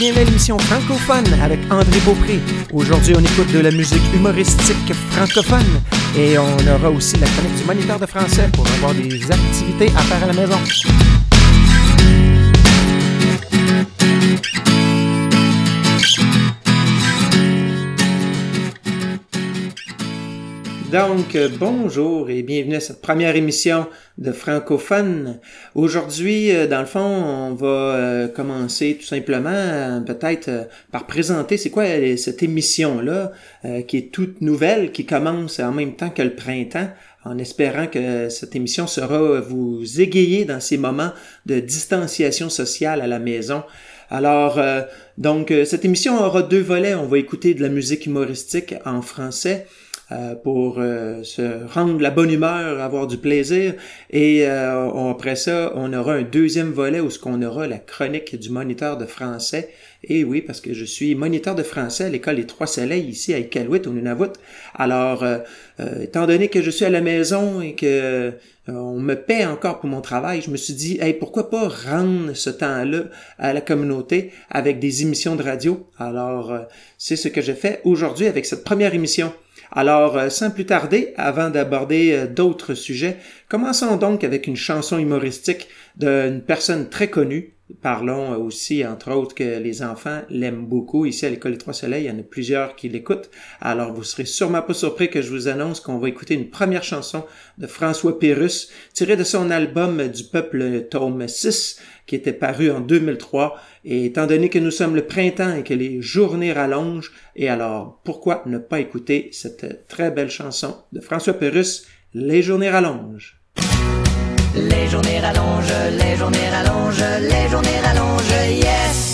À l'émission francophone avec André Beaupré. Aujourd'hui, on écoute de la musique humoristique francophone et on aura aussi la chronique du moniteur de français pour avoir des activités à faire à la maison. Donc, euh, bonjour et bienvenue à cette première émission de Francophone. Aujourd'hui, euh, dans le fond, on va euh, commencer tout simplement peut-être par présenter c'est quoi cette émission-là qui est toute nouvelle, qui commence en même temps que le printemps en espérant que cette émission sera vous égayer dans ces moments de distanciation sociale à la maison. Alors, donc, cette émission aura deux volets. On va écouter de la musique humoristique en français euh, pour euh, se rendre la bonne humeur, avoir du plaisir. Et euh, après ça, on aura un deuxième volet où ce qu'on aura la chronique du moniteur de français. Et oui, parce que je suis moniteur de français à l'école des Trois Soleils ici à Iqaluit, au Nunavut. Alors, étant donné que je suis à la maison et que on me paie encore pour mon travail, je me suis dit, hey, pourquoi pas rendre ce temps-là à la communauté avec des émissions de radio? Alors, c'est ce que je fais aujourd'hui avec cette première émission. Alors, euh, sans plus tarder, avant d'aborder euh, d'autres sujets, commençons donc avec une chanson humoristique d'une personne très connue. Parlons aussi, entre autres, que les enfants l'aiment beaucoup. Ici, à l'École des Trois Soleils, il y en a plusieurs qui l'écoutent. Alors, vous serez sûrement pas surpris que je vous annonce qu'on va écouter une première chanson de François Pérus, tirée de son album du peuple tome 6, qui était paru en 2003. Et étant donné que nous sommes le printemps et que les journées rallongent, et alors pourquoi ne pas écouter cette très belle chanson de François Pérus, Les journées rallongent? Les journées rallongent, les journées rallongent, les journées rallongent, yes!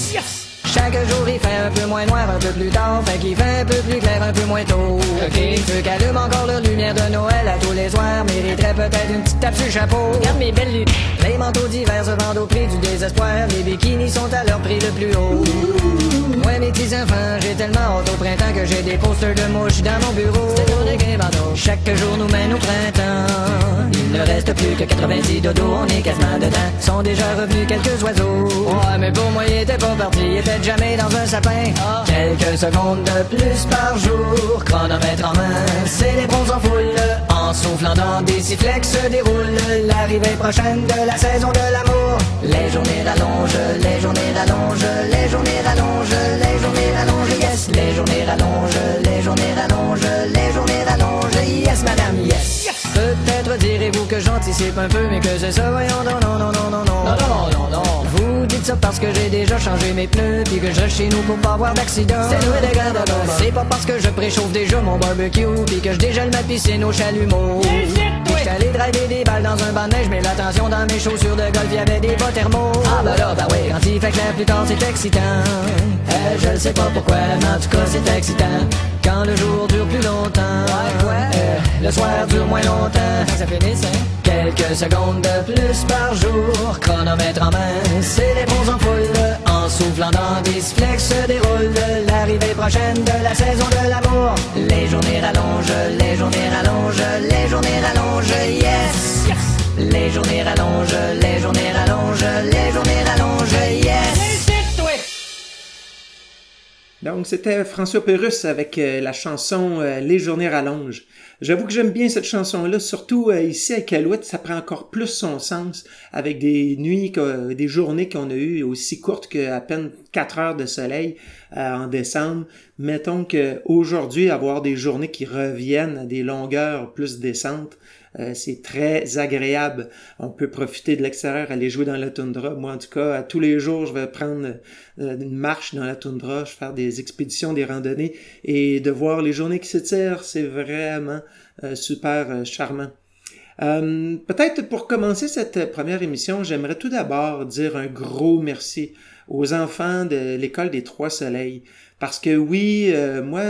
Chaque jour il fait un peu moins noir, un peu plus tard, fait qu'il fait un peu plus clair, un peu moins tôt. Ok. Ceux qui allument encore leur lumière de Noël à tous les soirs mériteraient peut-être une petite tape sur le chapeau. Regarde mes belles luttes. Les manteaux d'hiver se vendent au prix du désespoir, les bikinis sont à leur prix le plus haut. Ouais mes petits enfants, j'ai tellement hâte au printemps que j'ai des posters de mouches dans mon bureau. Chaque jour nous mène au printemps. Il ne reste plus que 90 dodo, on est quasiment dedans. Sont déjà revenus quelques oiseaux. Ouais mais pour moi il était pas parti, il était jamais dans un sapin. Oh. Quelques secondes de plus par jour, chronomètre en main, célébrons en foule. En soufflant dans des sifflets se déroule l'arrivée prochaine de la saison de l'amour. Les journées rallongent, les journées rallongent, les journées rallongent, les journées rallongent, yes. Les journées rallongent, les journées rallongent, les journées rallongent, yes, madame, yes. yes. Peut-être direz-vous que j'anticipe un peu, mais que c'est ça, voyons, non, non, non, non, non. Vous dites ça parce que j'ai déjà changé mes pneus, puis que je reste chez nous pour pas avoir d'accident. C'est nous des gars C'est pas parce que je préchauffe déjà mon barbecue, puis que je dégèle ma piscine au chalumeau. J'étais allé driver des balles dans un banc de neige, mais l'attention dans mes chaussures de golf, y'avait des bas thermos. Ah bah là, bah oui, quand il fait clair plus tard, c'est excitant. Eh, je ne sais pas pourquoi, mais en tout cas, c'est excitant. Quand le jour dure plus longtemps, eh, le soir dure moins longtemps. Ça finit, ça. Quelques secondes de plus par jour, chronomètre en main, c'est les bons en foule. En soufflant dans des se déroule l'arrivée prochaine de la saison de l'amour. Les journées rallongent, les journées rallongent, les journées rallongent, yes. yes. Les journées rallongent, les journées rallongent, les journées rallongent, Donc, c'était François Pérus avec euh, la chanson euh, Les journées rallongent. J'avoue que j'aime bien cette chanson-là, surtout euh, ici à Calouette, ça prend encore plus son sens avec des nuits, des journées qu'on a eues aussi courtes qu'à peine 4 heures de soleil en décembre. Mettons qu'aujourd'hui, avoir des journées qui reviennent à des longueurs plus décentes, euh, c'est très agréable. On peut profiter de l'extérieur, aller jouer dans la toundra. Moi, en tout cas, tous les jours, je vais prendre euh, une marche dans la toundra, je vais faire des expéditions, des randonnées, et de voir les journées qui s'étirent, c'est vraiment euh, super charmant. Peut-être pour commencer cette première émission, j'aimerais tout d'abord dire un gros merci aux enfants de l'école des Trois Soleils. Parce que oui, moi,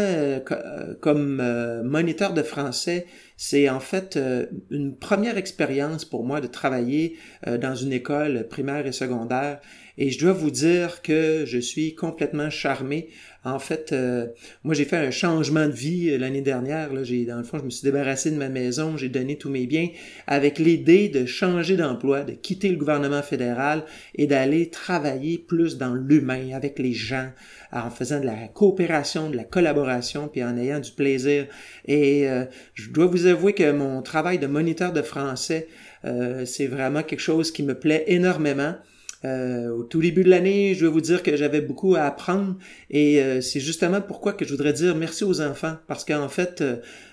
comme moniteur de français, c'est en fait euh, une première expérience pour moi de travailler euh, dans une école primaire et secondaire et je dois vous dire que je suis complètement charmé. En fait, euh, moi j'ai fait un changement de vie l'année dernière. Là, j'ai, dans le fond, je me suis débarrassé de ma maison, j'ai donné tous mes biens avec l'idée de changer d'emploi, de quitter le gouvernement fédéral et d'aller travailler plus dans l'humain, avec les gens, en faisant de la coopération, de la collaboration, puis en ayant du plaisir. Et euh, je dois vous avouer que mon travail de moniteur de français, euh, c'est vraiment quelque chose qui me plaît énormément. Euh, au tout début de l'année, je dois vous dire que j'avais beaucoup à apprendre et c'est justement pourquoi que je voudrais dire merci aux enfants parce qu'en fait,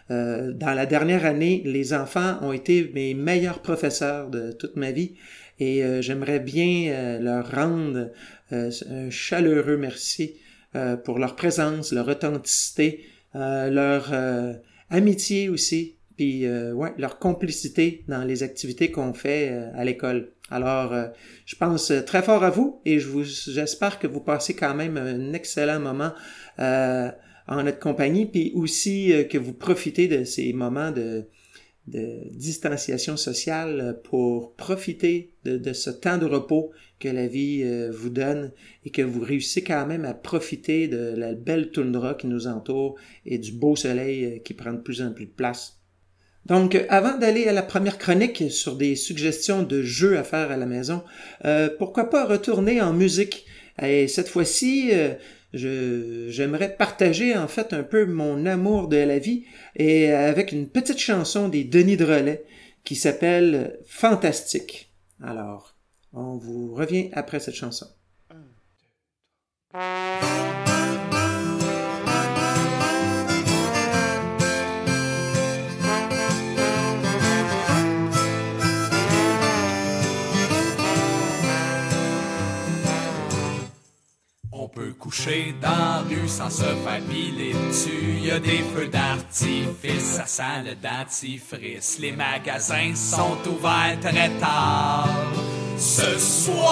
dans la dernière année, les enfants ont été mes meilleurs professeurs de toute ma vie et j'aimerais bien leur rendre un chaleureux merci pour leur présence, leur authenticité, leur amitié aussi, puis euh, leur complicité dans les activités qu'on fait euh, à l'école. Alors, euh, je pense très fort à vous et je vous j'espère que vous passez quand même un excellent moment en notre compagnie, puis aussi que vous profitez de ces moments de, de distanciation sociale pour profiter de, de, ce temps de repos que la vie vous donne et que vous réussissez quand même à profiter de la belle toundra qui nous entoure et du beau soleil qui prend de plus en plus de place. Donc, avant d'aller à la première chronique sur des suggestions de jeux à faire à la maison, euh, pourquoi pas retourner en musique? Et cette fois-ci, euh, j'aimerais partager en fait un peu mon amour de la vie et avec une petite chanson des Denis de Relais qui s'appelle Fantastique. Alors, on vous revient après cette chanson. Peut coucher dans la rue sans se faire piler dessus. Y a des feux d'artifice, ça sent le dentifrice. Les magasins sont ouverts très tard. Ce soir,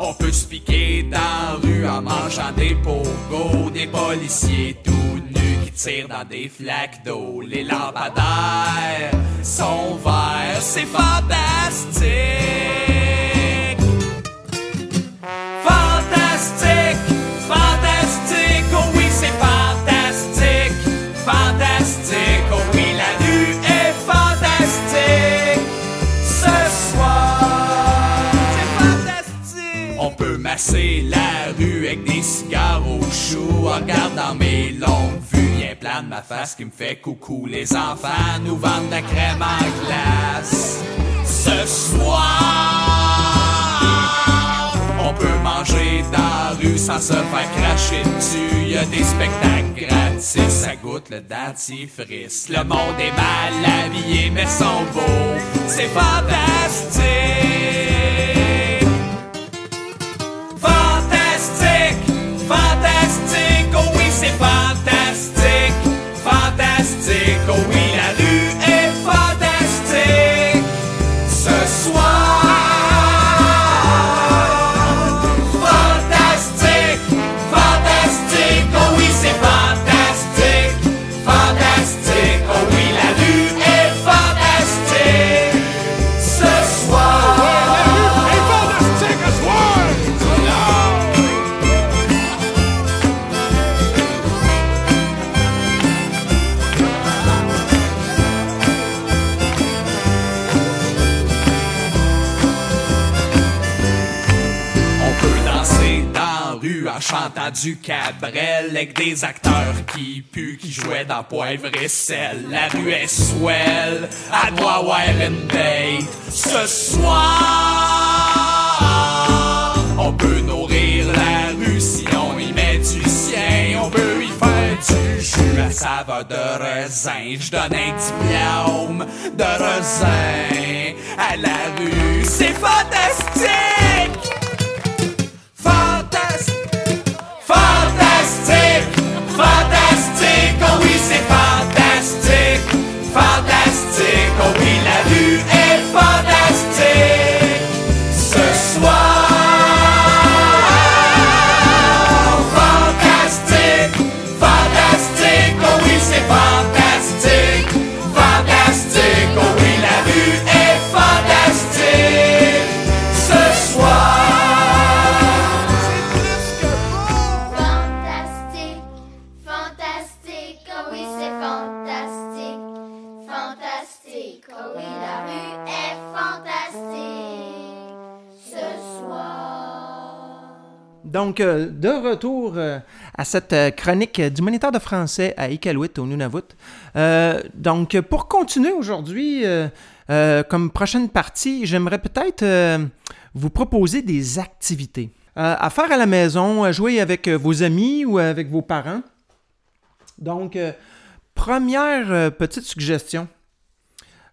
on peut se piquer dans la rue en mangeant des pogos, des policiers tout nus qui tirent dans des flaques d'eau. Les lampadaires sont verts, c'est fantastique. Chou en regardant mes longues vues. Plein de ma face qui me fait coucou. Les enfants nous vendent de la crème en glace. Ce soir, on peut manger dans la rue sans se faire cracher dessus. Y a des spectacles gratis, ça goûte le dentifrice. Le monde est mal habillé mais sont beaux. C'est fantastique. Du cabrel avec des acteurs qui puent, qui jouaient dans poivre et sel. La rue est swell, à moi Warren Bay. Ce soir, on peut nourrir la rue si on y met du sien. On peut y faire du jus à saveur de raisin. Je donne un diplôme de raisin à la rue. C'est fantastique! Donc, euh, de retour euh, à cette euh, chronique du moniteur de français à Iqaluit au Nunavut. Donc, pour continuer aujourd'hui, comme prochaine partie, j'aimerais peut-être vous proposer des activités à faire à la maison, à jouer avec vos amis ou avec vos parents. Donc, première petite suggestion.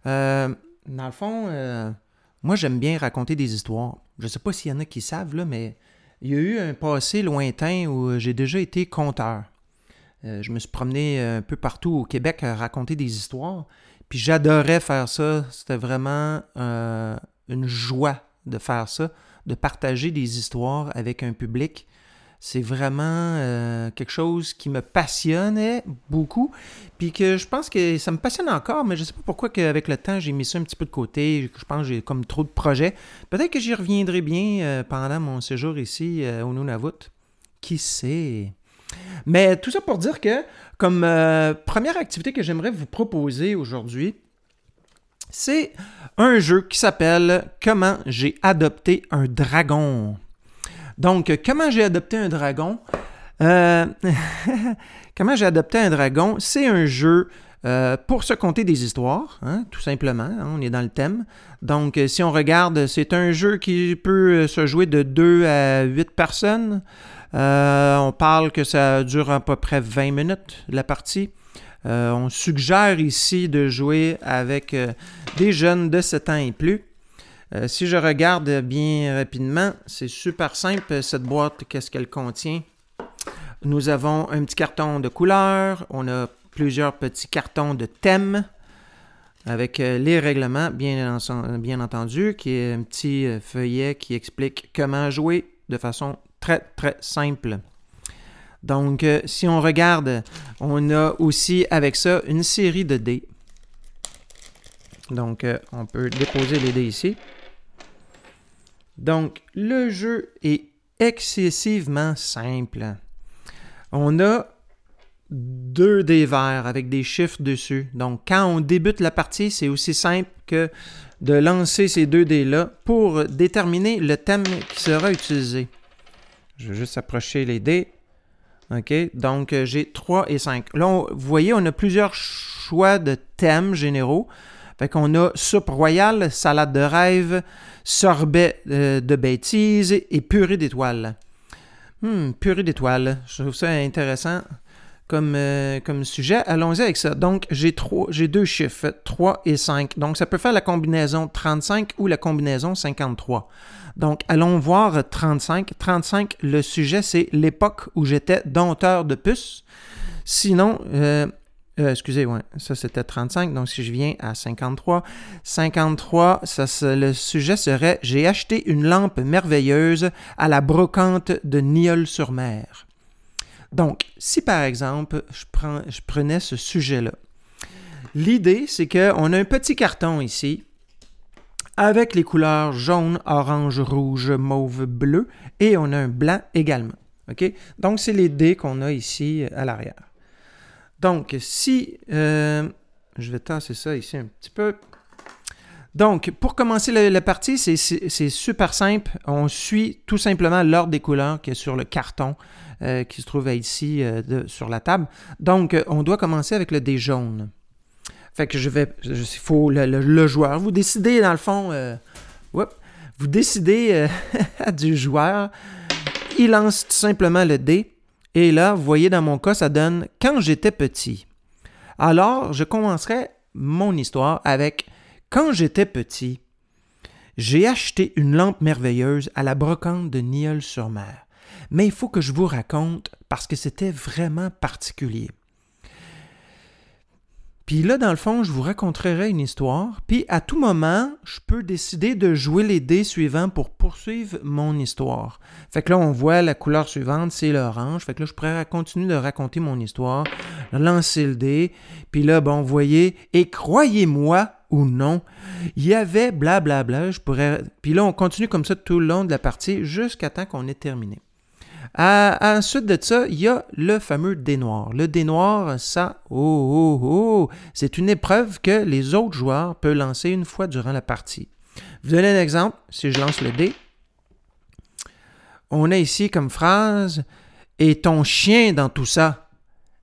Dans le fond, moi, j'aime bien raconter des histoires. Je sais pas s'il y en a qui savent, là, mais il y a eu un passé lointain où j'ai déjà été conteur. Euh, je me suis promené un peu partout au Québec à raconter des histoires. Puis j'adorais faire ça. C'était vraiment euh, une joie de faire ça, de partager des histoires avec un public. C'est vraiment euh, quelque chose qui me passionnait beaucoup. Puis que je pense que ça me passionne encore, mais je sais pas pourquoi qu'avec le temps, j'ai mis ça un petit peu de côté. Je pense que j'ai comme trop de projets. Peut-être que j'y reviendrai bien euh, pendant mon séjour ici euh, au Nunavut. Qui sait? Mais tout ça pour dire que, comme première activité que j'aimerais vous proposer aujourd'hui, c'est un jeu qui s'appelle Comment j'ai adopté un dragon. Donc, comment j'ai adopté un dragon? Euh, Comment j'ai adopté un dragon? C'est un jeu euh, pour se conter des histoires, hein, tout simplement. hein, on est dans le thème. Donc, euh, si on regarde, c'est un jeu qui peut se jouer de 2 à 8 personnes. On parle que ça dure à peu près 20 minutes, la partie. On suggère ici de jouer avec des jeunes de 7 ans et plus. Euh, si je regarde bien rapidement, c'est super simple, cette boîte, qu'est-ce qu'elle contient? Nous avons un petit carton de couleur, on a plusieurs petits cartons de thèmes avec euh, les règlements, bien, en- bien entendu, qui est un petit euh, feuillet qui explique comment jouer de façon très très simple. Donc, si on regarde, on a aussi avec ça une série de dés. Donc, on peut déposer les dés ici. Donc, le jeu est excessivement simple. On a deux dés verts avec des chiffres dessus. Donc, quand on débute la partie, c'est aussi simple que de lancer ces deux dés-là pour déterminer le thème qui sera utilisé. Je vais juste approcher les dés. OK? Donc, euh, j'ai 3 et 5. Là, vous voyez, on a plusieurs choix de thèmes généraux. Fait qu'on a soupe royale, salade de rêve, sorbet euh, de bêtises et purée d'étoiles. Hmm, purée d'étoiles. Je trouve ça intéressant comme, euh, comme sujet. Allons-y avec ça. Donc, j'ai deux chiffres, 3 et 5. Donc, ça peut faire la combinaison 35 ou la combinaison 53. Donc, allons voir 35. 35, le sujet, c'est l'époque où j'étais dompteur de puces. Sinon, euh, euh, excusez, ouais, ça c'était 35. Donc, si je viens à 53, 53, ça, le sujet serait J'ai acheté une lampe merveilleuse à la brocante de Nieul-sur-Mer. Donc, si par exemple, je, prenais ce sujet-là, l'idée, c'est qu'on a un petit carton ici avec les couleurs jaune, orange, rouge, mauve, bleu et on a un blanc également. OK? Donc, c'est les dés qu'on a ici euh, à l'arrière. Donc, si euh, je vais tasser ça ici un petit peu. Donc, pour commencer la, partie, c'est- super simple. On suit tout simplement l'ordre des couleurs qui est sur le carton euh, qui se trouve ici euh, sur la table. Donc, on doit commencer avec le dé jaune. Fait que je vais. Il faut le, joueur. Vous décidez, dans le fond. vous décidez du joueur. Il lance tout simplement le dé. Et là, vous voyez, dans mon cas, ça donne quand j'étais petit. Alors, je commencerai mon histoire avec quand j'étais petit. J'ai acheté une lampe merveilleuse à la brocante de Nieul-sur-Mer. Mais il faut que je vous raconte parce que c'était vraiment particulier. Puis là, dans le fond, je vous raconterai une histoire. Puis à tout moment, je peux décider de jouer les dés suivants pour poursuivre mon histoire. Fait que là, on voit la couleur suivante, c'est l'orange. Fait que là, je pourrais continuer de raconter mon histoire, lancer le dé. Puis là, bon, vous voyez, et croyez-moi ou non, il y avait blablabla. Je pourrais. Puis là, on continue comme ça tout le long de la partie jusqu'à temps qu'on ait terminé. À- ensuite de ça, il y a le fameux dé noir. Le dé noir, ça, oh, oh, oh, c'est une épreuve que les autres joueurs peuvent lancer une fois durant la partie. Vous donne un exemple. Si je lance le dé, on a ici comme phrase Et ton chien dans tout ça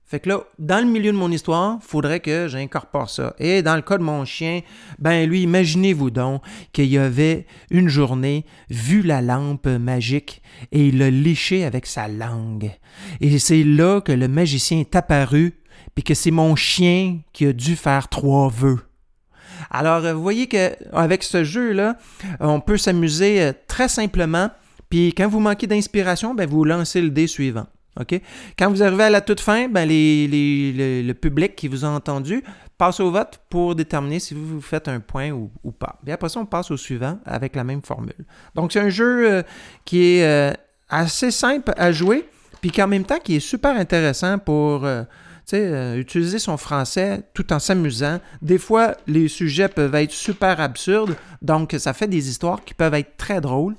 fait que là, dans le milieu de mon histoire, faudrait que j'incorpore ça. Et dans le cas de mon chien, ben lui, imaginez-vous donc qu'il y avait une journée vu la lampe magique et il l'a léché avec sa langue. Et c'est là que le magicien est apparu, puis que c'est mon chien qui a dû faire trois vœux. Alors, vous voyez qu'avec ce jeu-là, on peut s'amuser euh, très simplement. Puis quand vous manquez d'inspiration, ben vous lancez le dé suivant. Quand vous arrivez à la toute fin, ben le public qui vous a entendu passe au vote pour déterminer si vous faites un point ou, pas. Et après ça, on passe au suivant avec la même formule. Donc, c'est un jeu euh, qui est euh, assez simple à jouer, puis qu'en même temps, qui est super intéressant pour euh, utiliser son français tout en s'amusant. Des fois, les sujets peuvent être super absurdes, donc ça fait des histoires qui peuvent être très drôles.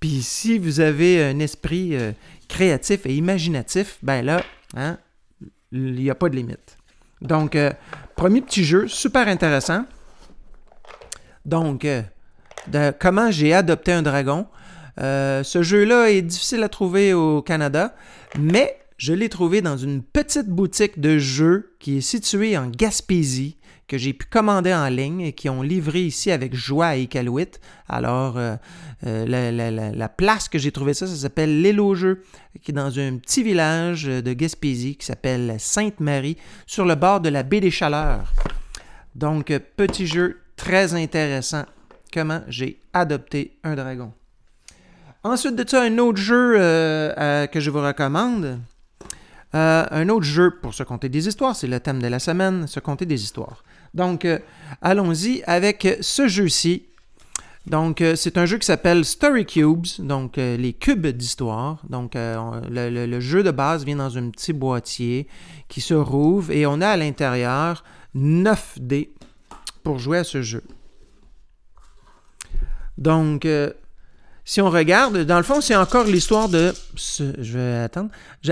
Puis si vous avez un esprit créatif et imaginatif, ben là, hein, il n'y a pas de limite. Donc, euh, premier petit jeu, super intéressant. Donc, euh, de comment j'ai adopté un dragon. Euh, ce jeu-là est difficile à trouver au Canada, mais je l'ai trouvé dans une petite boutique de jeux qui est située en Gaspésie, que j'ai pu commander en ligne et qui ont livré ici avec joie à Iqaluit. Alors, euh, euh, la, place que j'ai trouvé ça, ça s'appelle L'île qui est dans un petit village de Gaspésie qui s'appelle Sainte-Marie, sur le bord de la baie des Chaleurs. Donc, petit jeu très intéressant. Comment j'ai adopté un dragon. Ensuite de ça, un autre jeu euh, que je vous recommande. un autre jeu pour se compter des histoires, c'est le thème de la semaine, se compter des histoires. Donc, euh, allons-y avec ce jeu-ci. Donc, euh, c'est un jeu qui s'appelle Story Cubes, donc euh, les cubes d'histoire. Donc, le, jeu de base vient dans un petit boîtier qui se rouvre et on a à l'intérieur 9 dés pour jouer à ce jeu. Donc, si on regarde, dans le fond, c'est encore l'histoire de. Je vais attendre.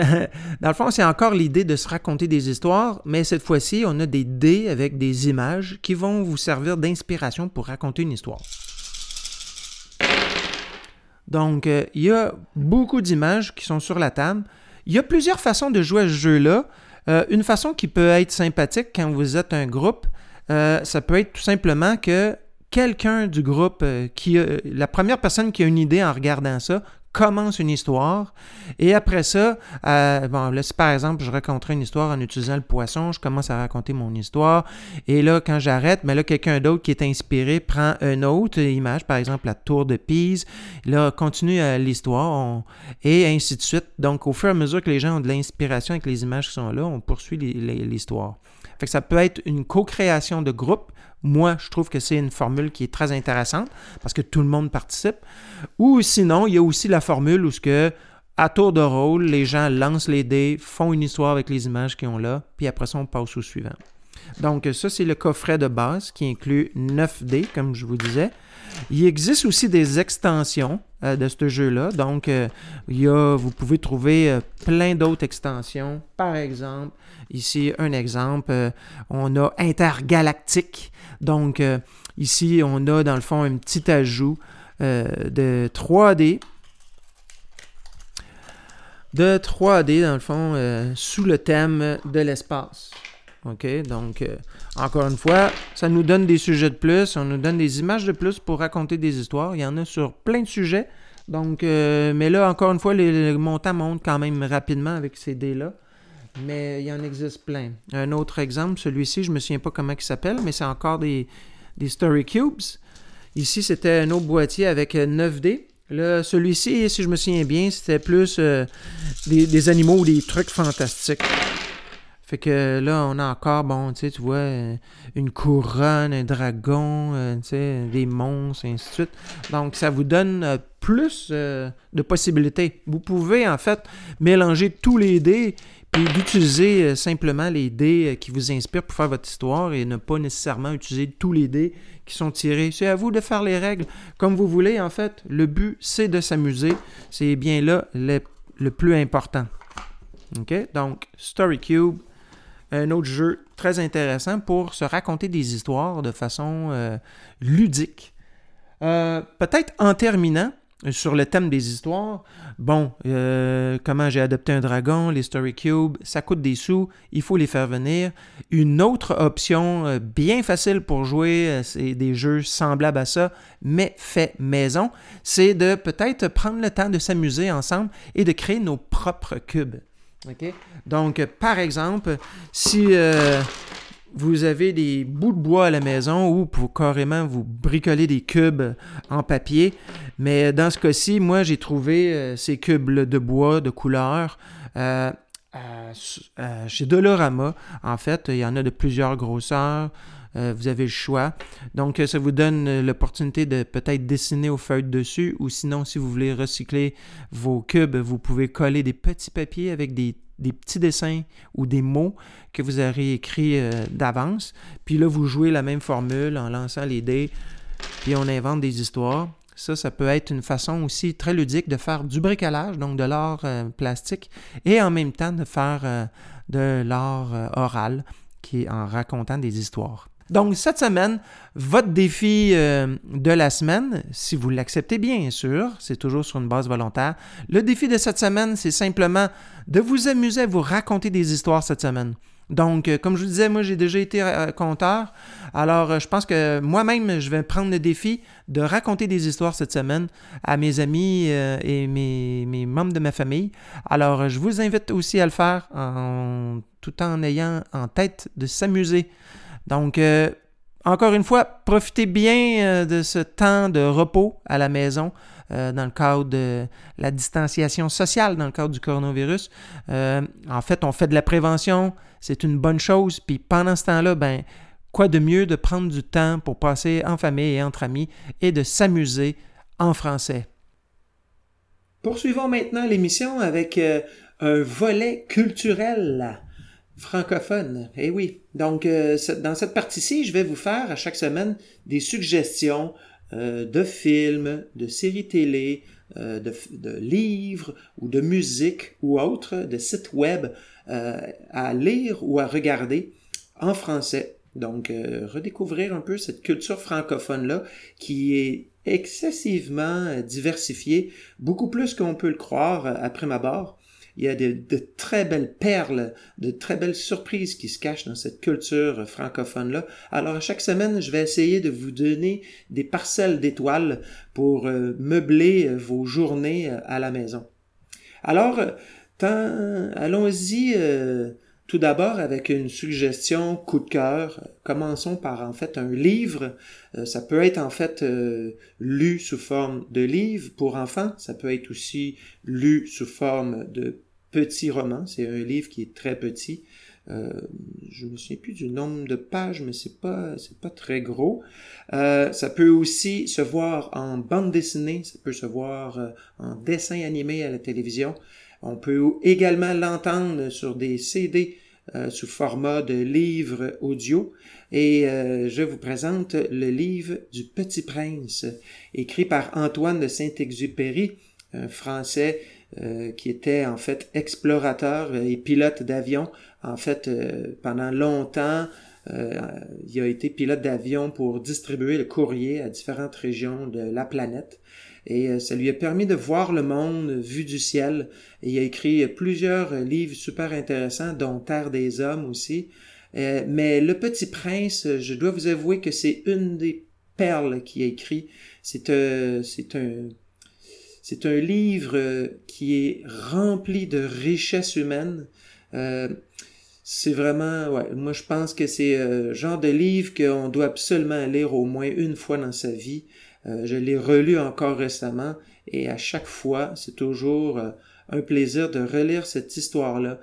Dans le fond, c'est encore l'idée de se raconter des histoires, mais cette fois-ci, on a des dés avec des images qui vont vous servir d'inspiration pour raconter une histoire. Donc, euh, il y a beaucoup d'images qui sont sur la table. Il y a plusieurs façons de jouer à ce jeu-là. Euh, une façon qui peut être sympathique quand vous êtes un groupe, euh, ça peut être tout simplement que quelqu'un du groupe euh, qui a, la première personne qui a une idée en regardant ça commence une histoire et après ça, euh, bon là si par exemple je raconterai une histoire en utilisant le poisson, je commence à raconter mon histoire et là quand j'arrête, mais là quelqu'un d'autre qui est inspiré prend une autre image, par exemple la tour de Pise, là continue euh, l'histoire et ainsi de suite. Donc au fur et à mesure que les gens ont de l'inspiration avec les images qui sont là, on poursuit l'histoire. Fait que ça peut être une co-création de groupe moi, je trouve que c'est une formule qui est très intéressante parce que tout le monde participe. Ou sinon, il y a aussi la formule où ce que à tour de rôle, les gens lancent les dés, font une histoire avec les images qu'ils ont là, puis après ça, on passe au suivant. Donc, ça, c'est le coffret de base qui inclut 9 dés, comme je vous disais. Il existe aussi des extensions euh, de ce jeu-là. Donc, euh, il y a, vous pouvez trouver euh, plein d'autres extensions. Par exemple, ici, un exemple, on a Intergalactique. Donc, ici, on a dans le fond un petit ajout de 3D de 3D, dans le fond, sous le thème de l'espace. OK? Donc, euh, encore une fois, ça nous donne des sujets de plus, on nous donne des images de plus pour raconter des histoires. Il y en a sur plein de sujets. Donc, euh, mais là, encore une fois, les, montants montent quand même rapidement avec ces dés-là. Mais il y en existe plein. Un autre exemple, celui-ci, je ne me souviens pas comment il s'appelle, mais c'est encore des, Story Cubes. Ici, c'était un autre boîtier avec 9 dés. Là, celui-ci, si je me souviens bien, c'était plus euh, des, animaux ou des trucs fantastiques. Fait que là, on a encore, bon, tu sais, tu vois, euh, une couronne, un dragon, euh, tu sais, des monstres, et ainsi de suite. Donc, ça vous donne euh, plus de possibilités. Vous pouvez, en fait, mélanger tous les dés, puis d'utiliser simplement les dés qui vous inspirent pour faire votre histoire et ne pas nécessairement utiliser tous les dés qui sont tirés. C'est à vous de faire les règles comme vous voulez, en fait. Le but, c'est de s'amuser. C'est bien là le, le plus important. OK? Donc, Story Cube un autre jeu très intéressant pour se raconter des histoires de façon euh, ludique. Euh, peut-être en terminant, sur le thème des histoires. Bon, euh, comment j'ai adopté un dragon, les Story Cube, ça coûte des sous, il faut les faire venir. Une autre option euh, bien facile pour jouer, euh, c'est des jeux semblables à ça, mais fait maison, c'est de peut-être prendre le temps de s'amuser ensemble et de créer nos propres cubes. Donc, par exemple, si vous avez des bouts de bois à la maison ou pour carrément vous bricoler des cubes en papier. Mais dans ce cas-ci, moi, j'ai trouvé euh, ces cubes de bois de couleur euh, chez Dolorama. En fait, il y en a de plusieurs grosseurs. Euh, vous avez le choix. Donc, ça vous donne l'opportunité de peut-être dessiner aux feuilles dessus ou sinon, si vous voulez recycler vos cubes, vous pouvez coller des petits papiers avec des petits dessins ou des mots que vous aurez écrits euh, d'avance. Puis là, vous jouez la même formule en lançant les dés, puis on invente des histoires. Ça, ça peut être une façon aussi très ludique de faire du bricolage, donc de l'art euh, plastique, et en même temps de faire euh, de l'art oral, qui est en racontant des histoires. Donc, cette semaine, votre défi euh, de la semaine, si vous l'acceptez bien sûr, c'est toujours sur une base volontaire. Le défi de cette semaine, c'est simplement de vous amuser à vous raconter des histoires cette semaine. Donc, euh, comme je vous disais, moi, j'ai déjà été euh, conteur. Alors, je pense que moi-même, je vais prendre le défi de raconter des histoires cette semaine à mes amis et mes, membres de ma famille. Alors, je vous invite aussi à le faire tout en ayant en tête de s'amuser donc, euh, encore une fois, profitez bien euh, de ce temps de repos à la maison euh, dans le cadre de la distanciation sociale, dans le cadre du coronavirus. en fait, on fait de la prévention, c'est une bonne chose. Puis pendant ce temps-là, ben, quoi de mieux de prendre du temps pour passer en famille et entre amis et de s'amuser en français? Poursuivons maintenant l'émission avec un volet culturel francophone. Eh oui. Donc, euh, dans cette partie-ci, je vais vous faire à chaque semaine des suggestions euh, de films, de séries télé, euh, de, de, livres ou de musique ou autres, de sites web à lire ou à regarder en français. Donc, redécouvrir un peu cette culture francophone-là qui est excessivement diversifiée, beaucoup plus qu'on peut le croire après ma barre il y a de, très belles perles, de très belles surprises qui se cachent dans cette culture francophone-là. Alors, chaque semaine, je vais essayer de vous donner des parcelles d'étoiles pour euh, meubler euh, vos journées euh, à la maison. Alors, allons-y tout d'abord avec une suggestion coup de cœur. Commençons par en fait un livre. ça peut être en fait lu sous forme de livre pour enfants. Ça peut être aussi lu sous forme de petit roman. C'est un livre qui est très petit. Euh, je me souviens plus du nombre de pages, mais c'est pas c'est pas très gros. Euh, ça peut aussi se voir en bande dessinée, ça peut se voir euh, en dessin animé à la télévision. On peut également l'entendre sur des CD euh, sous format de livre audio. Et je vous présente le livre du Petit Prince, écrit par Antoine de Saint-Exupéry, un Français euh, qui était en fait explorateur et pilote d'avion. En fait, euh, pendant longtemps, euh, il a été pilote d'avion pour distribuer le courrier à différentes régions de la planète. Et ça lui a permis de voir le monde vu du ciel. Il a écrit plusieurs livres super intéressants, dont Terre des Hommes aussi. mais Le Petit Prince, je dois vous avouer que c'est une des perles qu'il a écrit. C'est c'est un c'est un livre euh, qui est rempli de richesses humaines. Euh, c'est vraiment, moi je pense que c'est euh, genre de livre qu'on doit absolument lire au moins une fois dans sa vie. je l'ai relu encore récemment et à chaque fois, c'est toujours un plaisir de relire cette histoire-là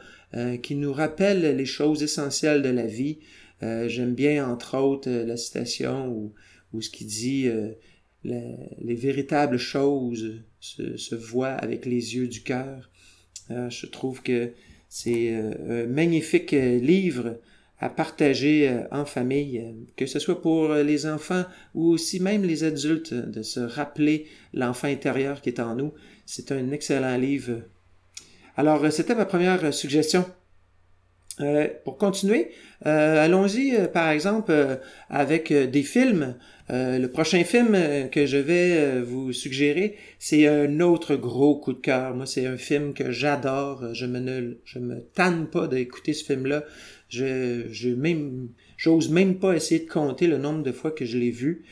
qui nous rappelle les choses essentielles de la vie. J'aime bien entre autres la citation où, où ce qui dit les véritables choses se, voient avec les yeux du cœur. Euh, je trouve que c'est euh, un magnifique euh, livre à partager en famille, que ce soit pour les enfants ou aussi même les adultes, de se rappeler l'enfant intérieur qui est en nous. C'est un excellent livre. Alors, c'était ma première suggestion. pour continuer, allons-y par exemple avec des films. Euh, le prochain film euh, que je vais euh, vous suggérer, c'est un autre gros coup de cœur. Moi, c'est un film que j'adore. Je me ne, je me tanne pas d'écouter ce film-là. Je, je même, j'ose même pas essayer de compter le nombre de fois que je l'ai vu.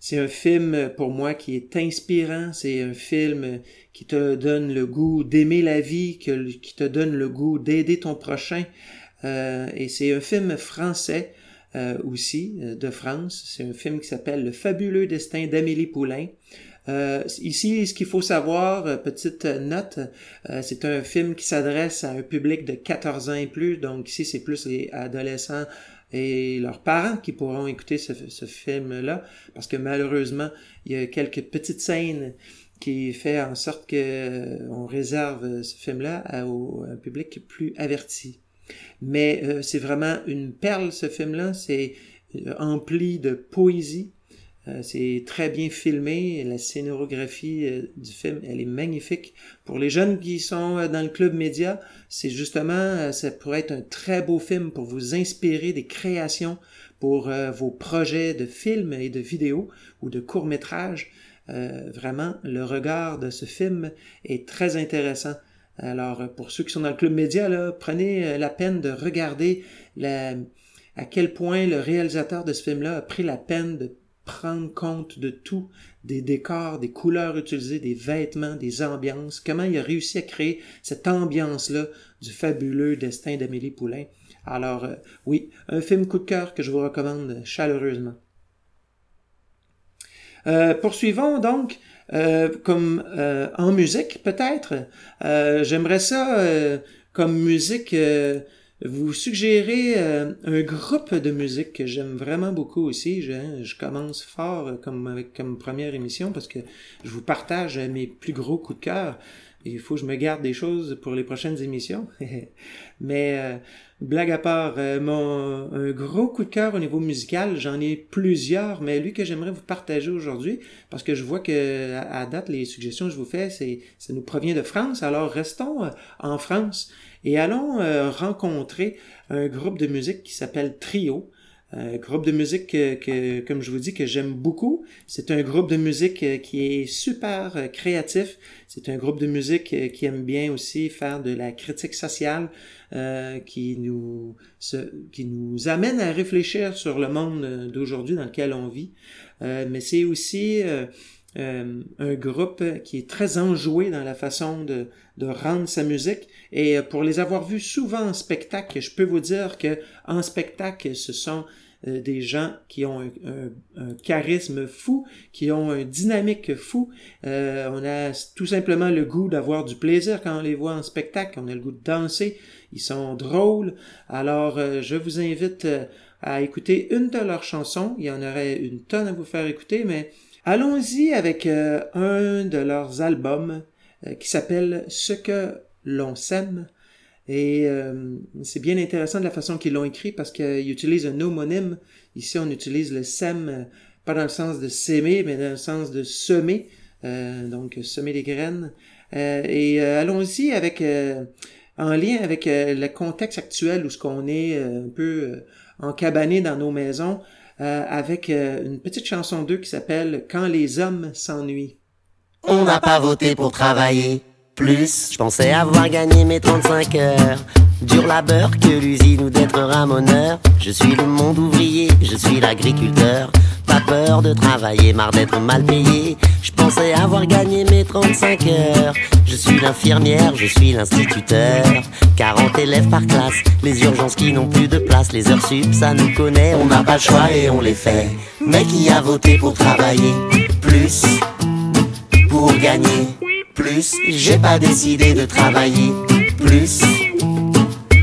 c'est un film pour moi qui est inspirant. C'est un film qui te donne le goût d'aimer la vie, qui te donne le goût d'aider ton prochain. et c'est un film français. Euh, aussi euh, de France. C'est un film qui s'appelle Le fabuleux destin d'Amélie Poulain. Euh, ici, ce qu'il faut savoir, petite note, c'est un film qui s'adresse à un public de 14 ans et plus. Donc ici, c'est plus les adolescents et leurs parents qui pourront écouter ce, film-là, parce que malheureusement, il y a quelques petites scènes qui fait en sorte que on réserve ce film-là à, un public plus averti. Mais euh, c'est vraiment une perle, ce film-là. C'est euh, empli de poésie. Euh, c'est très bien filmé. La scénographie du film, elle est magnifique. Pour les jeunes qui sont dans le club média, c'est justement, ça pourrait être un très beau film pour vous inspirer des créations pour vos projets de films et de vidéos ou de courts-métrages. vraiment, le regard de ce film est très intéressant. Alors, pour ceux qui sont dans le club média, prenez euh, la peine de regarder à quel point le réalisateur de ce film-là a pris la peine de prendre compte de tout, des décors, des couleurs utilisées, des vêtements, des ambiances, comment il a réussi à créer cette ambiance-là du fabuleux destin d'Amélie Poulain. Alors, euh, oui, un film coup de cœur que je vous recommande chaleureusement. Euh, poursuivons donc euh, comme euh, en musique peut-être. Euh, j'aimerais ça comme musique vous suggérer un groupe de musique que j'aime vraiment beaucoup aussi. Je, je, commence fort comme avec comme première émission parce que je vous partage mes plus gros coups de cœur. Il faut que je me garde des choses pour les prochaines émissions. Mais Blague à part, euh, mon un gros coup de cœur au niveau musical, j'en ai plusieurs, mais lui que j'aimerais vous partager aujourd'hui, parce que je vois que à, date les suggestions que je vous fais, c'est ça nous provient de France. Alors restons euh, en France et allons euh, rencontrer un groupe de musique qui s'appelle Trio. Un groupe de musique que, comme je vous dis, que j'aime beaucoup. C'est un groupe de musique euh, qui est super euh, créatif. C'est un groupe de musique euh, qui aime bien aussi faire de la critique sociale, qui nous qui nous amène à réfléchir sur le monde d'aujourd'hui dans lequel on vit. mais c'est aussi un groupe qui est très enjoué dans la façon de, rendre sa musique. Et pour les avoir vus souvent en spectacle, je peux vous dire que en spectacle, ce sont euh, des gens qui ont un, charisme fou, qui ont un dynamique fou. Euh, on a tout simplement le goût d'avoir du plaisir quand on les voit en spectacle. On a le goût de danser. Ils sont drôles. Alors, euh, je vous invite à écouter une de leurs chansons. Il y en aurait une tonne à vous faire écouter, mais allons-y avec un de leurs albums qui s'appelle Ce que l'on sème. Et euh, c'est bien intéressant de la façon qu'ils l'ont écrit parce qu'ils utilisent un homonyme. Ici, on utilise le sem, euh, pas dans le sens de s'aimer, mais dans le sens de semer. Euh, donc, semer les graines. et allons-y avec, en lien avec le contexte actuel où ce qu'on est un peu encabané dans nos maisons, avec une petite chanson d'eux qui s'appelle Quand les hommes s'ennuient. On n'a pas voté pour travailler plus. Je pensais avoir gagné mes 35 heures. Dur labeur que l'usine ou d'être ramoneur. Je suis le monde ouvrier, je suis l'agriculteur. Peur de travailler, marre d'être mal payé. Je pensais avoir gagné mes 35 heures. Je suis l'infirmière, je suis l'instituteur. 40 élèves par classe, les urgences qui n'ont plus de place, les heures sup, ça nous connaît. On n'a pas le choix et on les fait. Mais qui a voté pour travailler plus pour gagner? plus? J'ai pas décidé de travailler plus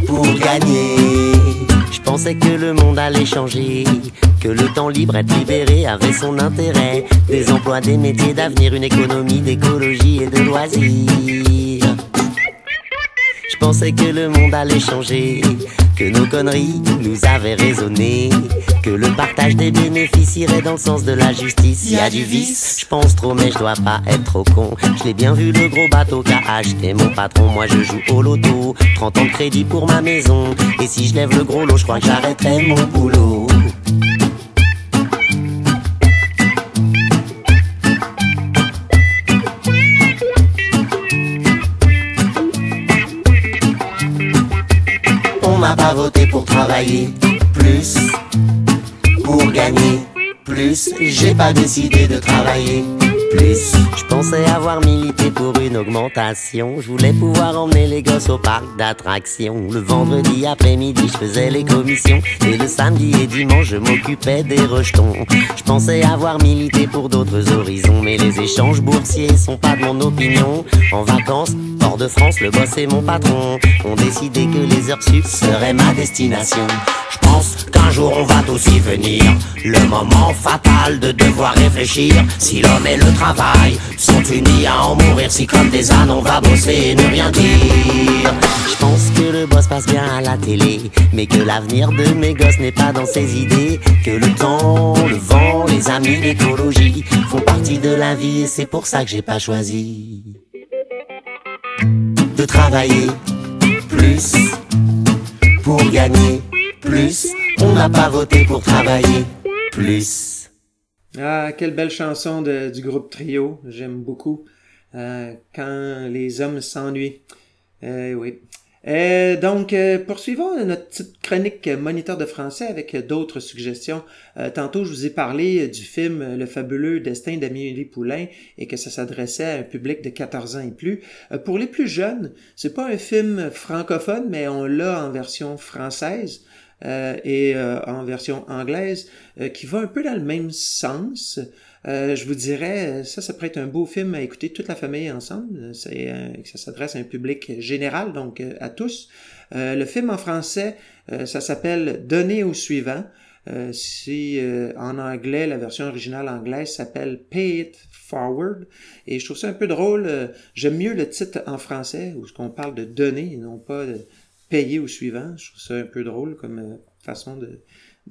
pour gagner. Je pensais que le monde allait changer, que le temps libre, être libéré avait son intérêt. Des emplois, des métiers d'avenir, une économie d'écologie et de loisirs. Je pensais que le monde allait changer, que nos conneries nous avaient raisonné, que le partage des bénéfices irait dans le sens de la justice. Y a du vice, je pense trop mais je dois pas être trop con. Je l'ai bien vu le gros bateau qu'a acheté mon patron, moi je joue au loto. 30 ans de crédit pour ma maison, et si je lève le gros lot, je crois que j'arrêterai mon boulot. Pas voté pour travailler plus, pour gagner plus, j'ai pas décidé de travailler Je pensais avoir milité pour une augmentation. Je voulais pouvoir emmener les gosses au parc d'attractions. Le vendredi après-midi, je faisais les commissions. Et le samedi et dimanche, je m'occupais des rejetons. Je pensais avoir milité pour d'autres horizons. Mais les échanges boursiers sont pas de mon opinion. En vacances, hors de France, le boss et mon patron ont décidé que les heures sup seraient ma destination. Je pense qu'un jour on va aussi venir. Le moment fatal de devoir réfléchir. Si l'homme et le travail sont unis à en mourir. Si comme des ânes on va bosser et ne rien dire. Je pense que le boss passe bien à la télé. Mais que l'avenir de mes gosses n'est pas dans ses idées. Que le temps, le vent, les amis, l'écologie font partie de la vie. Et c'est pour ça que j'ai pas choisi de travailler plus pour gagner plus. On n'a pas voté pour travailler plus. Ah, quelle belle chanson du groupe Trio. J'aime beaucoup. Euh, quand les hommes s'ennuient. Euh, oui. Euh, donc, euh, poursuivons notre petite chronique moniteur de français avec d'autres suggestions. Euh, tantôt, je vous ai parlé du film Le fabuleux destin d'Amélie Poulain et que ça s'adressait à un public de 14 ans et plus. pour les plus jeunes, c'est pas un film francophone, mais on l'a en version française. Et en version anglaise, qui va un peu dans le même sens. Euh, je vous dirais, ça, ça pourrait être un beau film à écouter toute la famille ensemble. C'est, euh, ça s'adresse à un public général, donc euh, à tous. le film en français, ça s'appelle Donner au suivant. si en anglais, la version originale anglaise s'appelle Pay It Forward. Et je trouve ça un peu drôle. J'aime mieux le titre en français, où qu'on parle de donner non pas de payer au suivant. Je trouve ça un peu drôle comme façon de,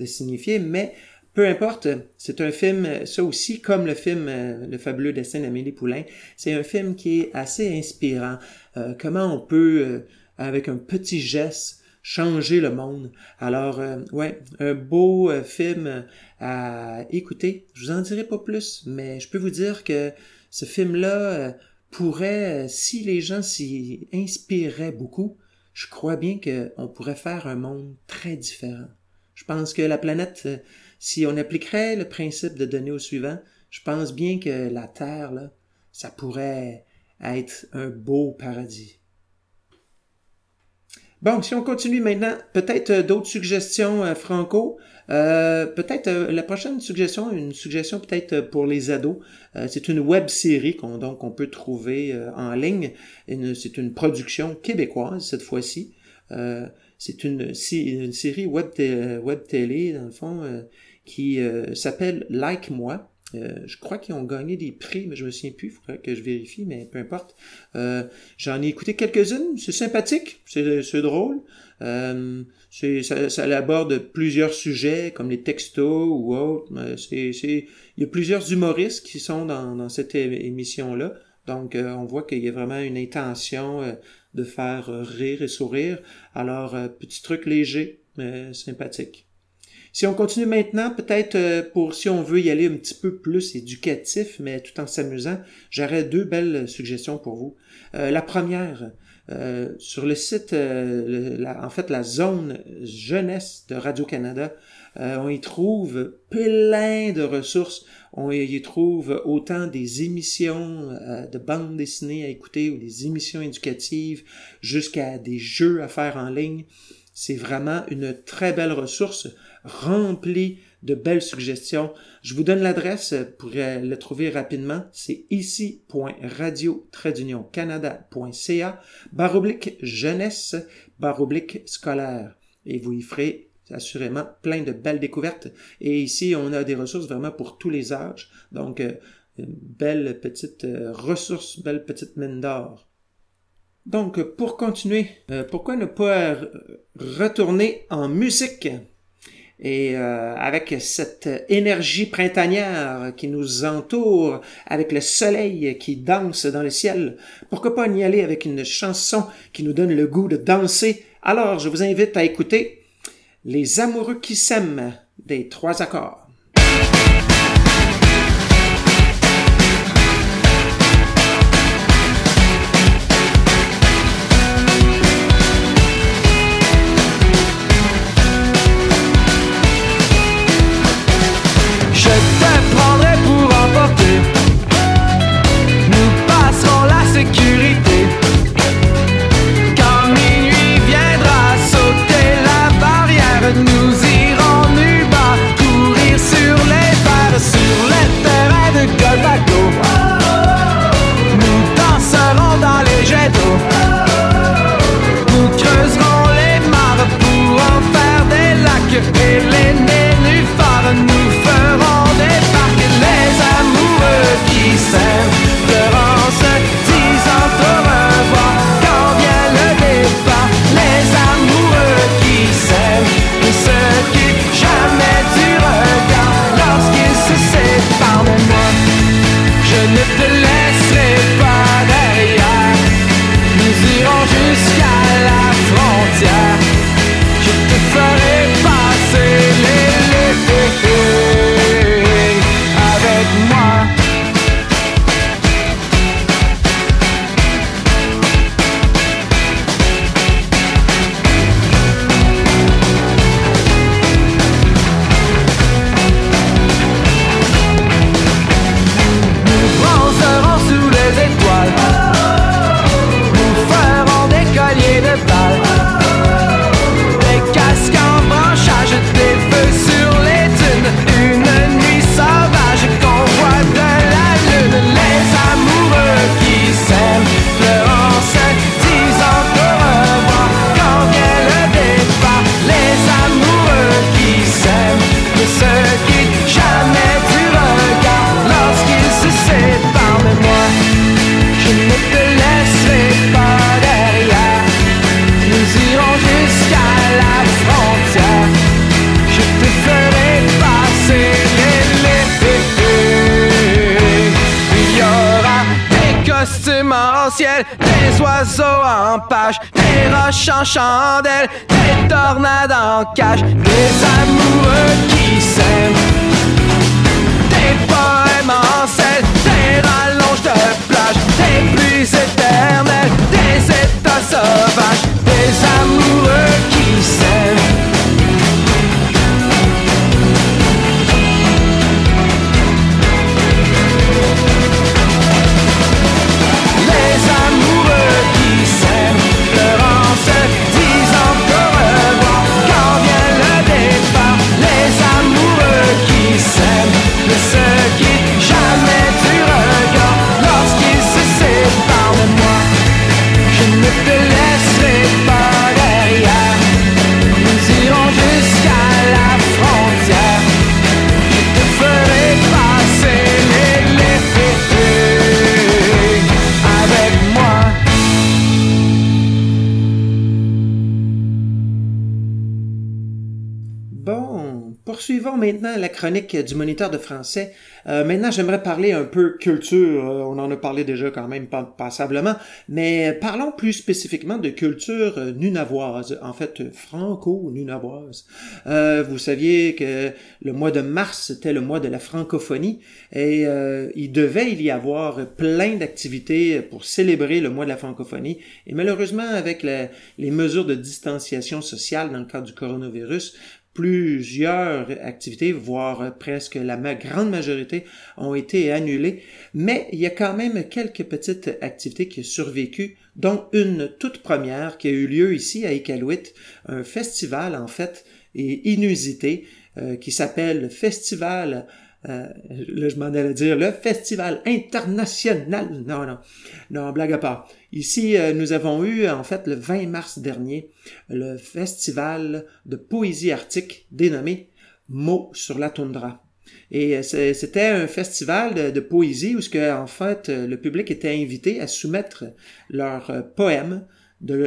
signifier. Mais peu importe, c'est un film, ça aussi, comme le film euh, Le fabuleux destin d'Amélie Poulain, c'est un film qui est assez inspirant. Euh, comment on peut, euh, avec un petit geste, changer le monde. Alors, ouais, un beau film à écouter. Je vous en dirai pas plus, mais je peux vous dire que ce film-là pourrait, si les gens s'y inspiraient beaucoup, je crois bien qu'on pourrait faire un monde très différent. Je pense que la planète si on appliquerait le principe de donner au suivant, je pense bien que la Terre, là, ça pourrait être un beau paradis. Bon, si on continue maintenant, peut-être euh, d'autres suggestions, euh, Franco. Euh, peut-être la prochaine suggestion, une suggestion peut-être pour les ados. c'est une web série qu'on donc on peut trouver en ligne. C'est une production québécoise cette fois-ci. c'est une, une, série web, web télé dans le fond qui euh, s'appelle Like Moi. Euh, je crois qu'ils ont gagné des prix, mais je me souviens plus, il faudrait que je vérifie, mais peu importe. Euh, J'en ai écouté quelques-unes, c'est sympathique, c'est drôle. Euh, ça, aborde plusieurs sujets, comme les textos ou autres. Euh, il y a plusieurs humoristes qui sont dans, dans cette émission-là. Donc, on voit qu'il y a vraiment une intention de faire rire et sourire. Alors, petit truc léger, mais sympathique. Si on continue maintenant, peut-être euh, pour si on veut y aller un petit peu plus éducatif, mais tout en s'amusant, j'aurais deux belles suggestions pour vous. Euh, la première, euh, sur le site, en fait la zone jeunesse de Radio-Canada, on y trouve plein de ressources. On y trouve autant des émissions de bande dessinée à écouter ou des émissions éducatives jusqu'à des jeux à faire en ligne. C'est vraiment une très belle ressource remplie de belles suggestions. Je vous donne l'adresse pour le trouver rapidement. C'est ici.radio-canada.ca baroblique jeunesse baroblique scolaire. Et vous y ferez assurément plein de belles découvertes. Et ici, on a des ressources vraiment pour tous les âges. Donc, euh, une belle petite euh, ressource, belle petite mine d'or. Donc, pour continuer, euh, pourquoi ne pas retourner en musique? Et euh, avec cette énergie printanière qui nous entoure, avec le soleil qui danse dans le ciel, pourquoi pas y aller avec une chanson qui nous donne le goût de danser? Alors, je vous invite à écouter Les amoureux qui s'aiment des trois accords. Des oiseaux en page, des roches en chandelle, des tornades en cage, des amoureux qui s'aiment, des poèmes en sel, des rallonges de plage, des pluies éternelles, des états sauvages, des amoureux maintenant la chronique du moniteur de français. Euh, maintenant, j'aimerais parler un peu culture. Euh, on en a parlé déjà quand même pas- passablement, mais parlons plus spécifiquement de culture euh, nunavoise, en fait franco-nunavoise. Vous saviez que le mois de mars c'était le mois de la francophonie et il devait y avoir plein d'activités pour célébrer le mois de la francophonie. Et malheureusement, avec les mesures de distanciation sociale dans le cadre du coronavirus, plusieurs activités, voire presque la grande majorité, ont été annulées. Mais il y a quand même quelques petites activités qui ont survécu, dont une toute première qui a eu lieu ici à Iqaluit, un festival en fait et inusité euh, qui s'appelle le Festival euh, là, je m'en allais dire le Festival international. Non, non, non, blague à part. Ici, euh, nous avons eu, en fait, le 20 mars dernier, le Festival de poésie arctique dénommé Mots sur la toundra. Et euh, c'était un festival de, poésie où, ce que, en fait, euh, le public était invité à soumettre leurs poèmes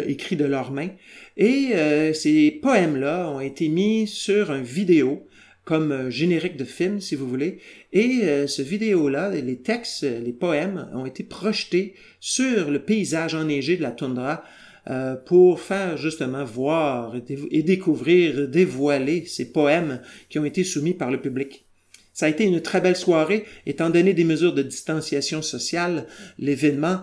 écrits de leurs mains. Et ces poèmes-là ont été mis sur un vidéo comme euh, générique de film, si vous voulez. Et euh, ce vidéo-là, les textes, euh, les poèmes ont été projetés sur le paysage enneigé de la toundra euh, pour faire justement voir et, dé- et découvrir, dévoiler ces poèmes qui ont été soumis par le public. Ça a été une très belle soirée, étant donné des mesures de distanciation sociale. L'événement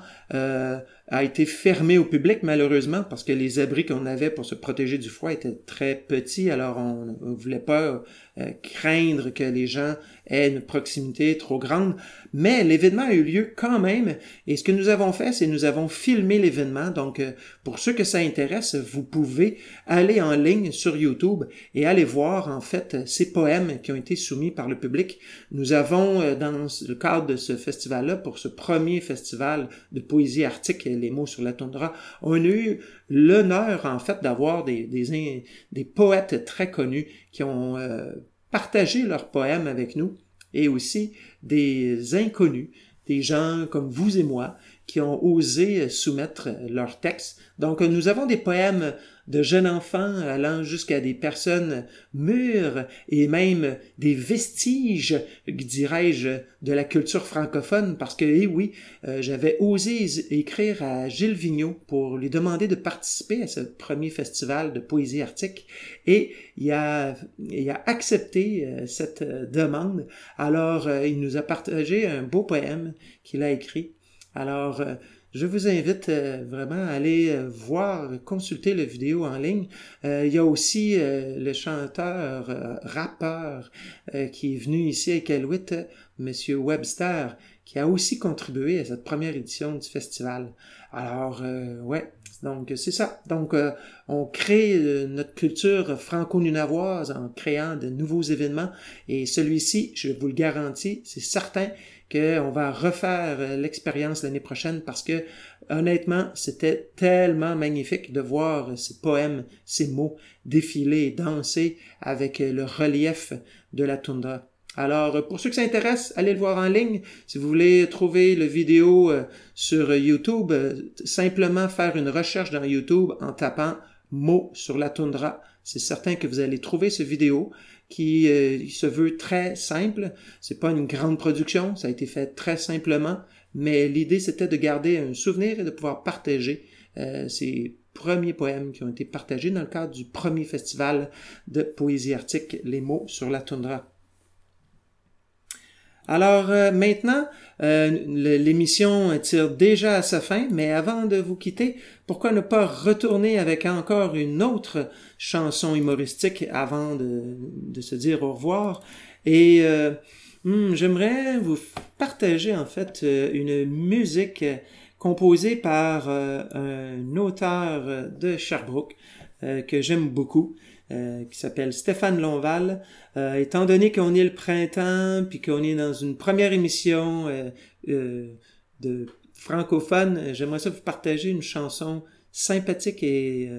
a été fermé au public malheureusement parce que les abris qu'on avait pour se protéger du froid étaient très petits, alors on ne voulait pas euh, craindre que les gens aient une proximité trop grande. Mais l'événement a eu lieu quand même, et ce que nous avons fait, c'est nous avons filmé l'événement. Donc, euh, pour ceux que ça intéresse, vous pouvez aller en ligne sur YouTube et aller voir en fait ces poèmes qui ont été soumis par le public. Nous avons, euh, dans le cadre de ce festival-là, pour ce premier festival de poésie arctique, mots sur la toundra, on a eu l'honneur en fait d'avoir des poètes très connus qui ont euh, partagé leurs poèmes avec nous et aussi des inconnus, des gens comme vous et moi qui ont osé soumettre leurs textes. Donc nous avons des poèmes de jeunes enfants allant jusqu'à des personnes mûres et même des vestiges, dirais-je, de la culture francophone parce que, eh oui, euh, j'avais osé écrire à Gilles Vigneault pour lui demander de participer à ce premier festival de poésie arctique et il a, accepté euh, cette euh, demande. Alors, il nous a partagé un beau poème qu'il a écrit. Alors, je vous invite euh, vraiment à aller euh, voir, consulter la vidéo en ligne. Euh, il y a aussi le chanteur, rappeur qui est venu ici à Iqaluit, Monsieur Webster, qui a aussi contribué à cette première édition du festival. Alors, euh, ouais, donc c'est ça. Donc, euh, on crée euh, notre culture franco-nunavoise en créant de nouveaux événements. Et celui-ci, je vous le garantis, c'est certain qu'on va refaire euh, l'expérience l'année prochaine parce que honnêtement, c'était tellement magnifique de voir ces poèmes, ces mots défiler et danser avec le relief de la toundra. Alors, pour ceux que ça intéresse, allez le voir en ligne. Si vous voulez trouver le vidéo euh, sur YouTube, euh, simplement faire une recherche dans YouTube en tapant mots sur la toundra. c'est certain que vous allez trouver ce vidéo qui euh, se veut très simple. C'est pas une grande production, ça a été fait très simplement, mais l'idée c'était de garder un souvenir et de pouvoir partager ces premiers poèmes qui ont été partagés dans le cadre du premier festival de poésie arctique, Les mots sur la toundra. Alors euh, maintenant, euh, l'émission tire déjà à sa fin, mais avant de vous quitter, pourquoi ne pas retourner avec encore une autre chanson humoristique avant de, se dire au revoir? Et euh, hmm, j'aimerais vous partager en fait une musique composée par un auteur de Sherbrooke que j'aime beaucoup. Euh, qui s'appelle Stéphane Lonval. Euh, étant donné qu'on est le printemps, puis qu'on est dans une première émission euh, de francophone, j'aimerais ça vous partager une chanson sympathique et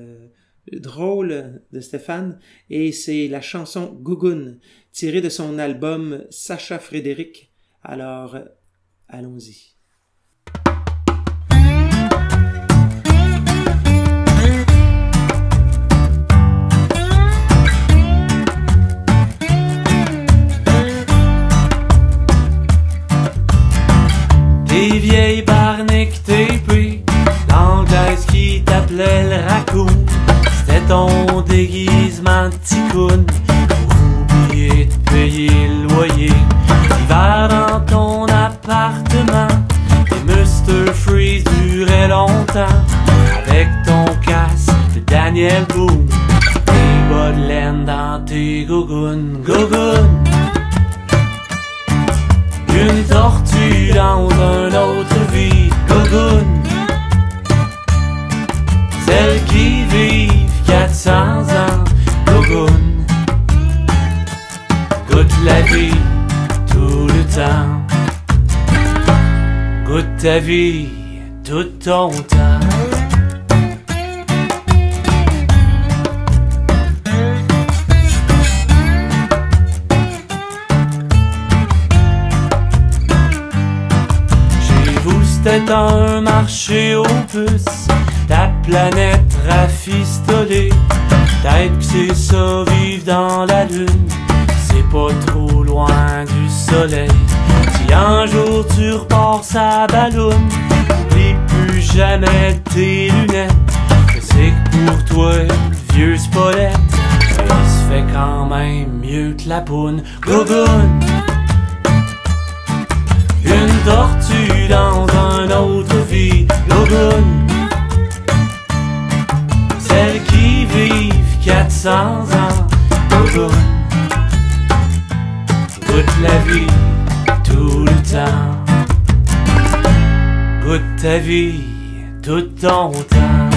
drôle de Stéphane, et c'est la chanson Gougoun, tirée de son album Sacha Frédéric. Alors, allons-y. Qui t'appelait le raccoon. C'était ton déguisement de ticoun pour oublier de payer le loyer. L'hiver dans ton appartement, les Mr. Freeze duraient longtemps. Avec ton casque de Daniel Boone, tes bas de dans tes gougounes, gougounes. Une tortue dans un autre vie, Gogoun. Celles qui vivent 400 ans, Gogoun. Goûte la vie tout le temps. Goûte ta vie tout ton temps. Chez vous, c'était un marché aux puces. Ta planète rafistolée. Peut-être que c'est ça, vivre dans la lune. C'est pas trop loin du soleil. Si un jour tu repars sa ballonne, oublie plus jamais tes lunettes. Je sais que pour toi, vieux spolette, il se fait quand même mieux que la poune. Gogoune! Une tortue dans un autre vie, Gogoune. Vivent 400 ans. Goûte la vie tout le temps. Goûte ta vie tout ton temps.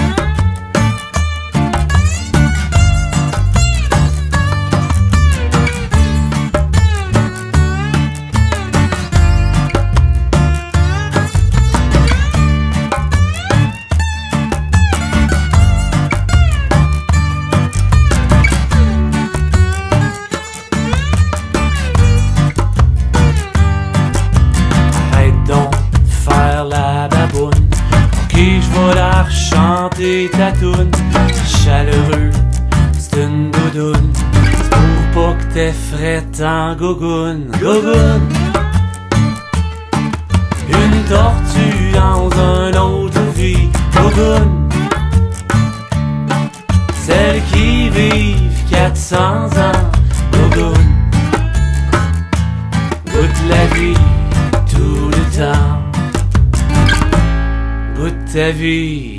Rechanter ta toune. Chaleureux, c'est une doudoune. Pour pas que t'es frette en gogoune. Gogoune! Une tortue dans un autre vie. Gogoune! Celles qui vivent 400 ans. Gogoune! Goûte la vie tout le temps. Goûte ta vie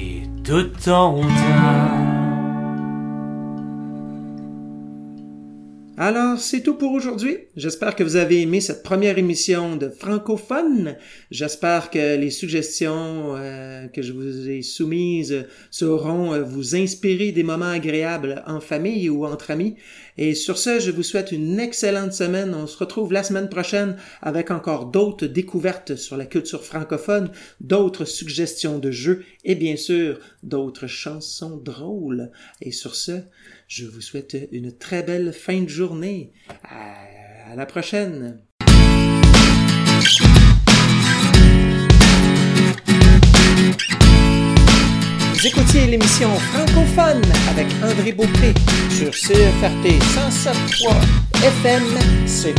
tout ton temps. Alors, c'est tout pour aujourd'hui. J'espère que vous avez aimé cette première émission de francophone. J'espère que les suggestions euh, que je vous ai soumises sauront euh, vous inspirer des moments agréables en famille ou entre amis. Et sur ce, je vous souhaite une excellente semaine. On se retrouve la semaine prochaine avec encore d'autres découvertes sur la culture francophone, d'autres suggestions de jeux et bien sûr d'autres chansons drôles. Et sur ce, je vous souhaite une très belle fin de journée. À, la prochaine. Vous écoutiez l'émission francophone avec André Beaupré sur CFRT 107.3 FM. C'est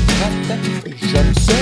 et j'aime ça.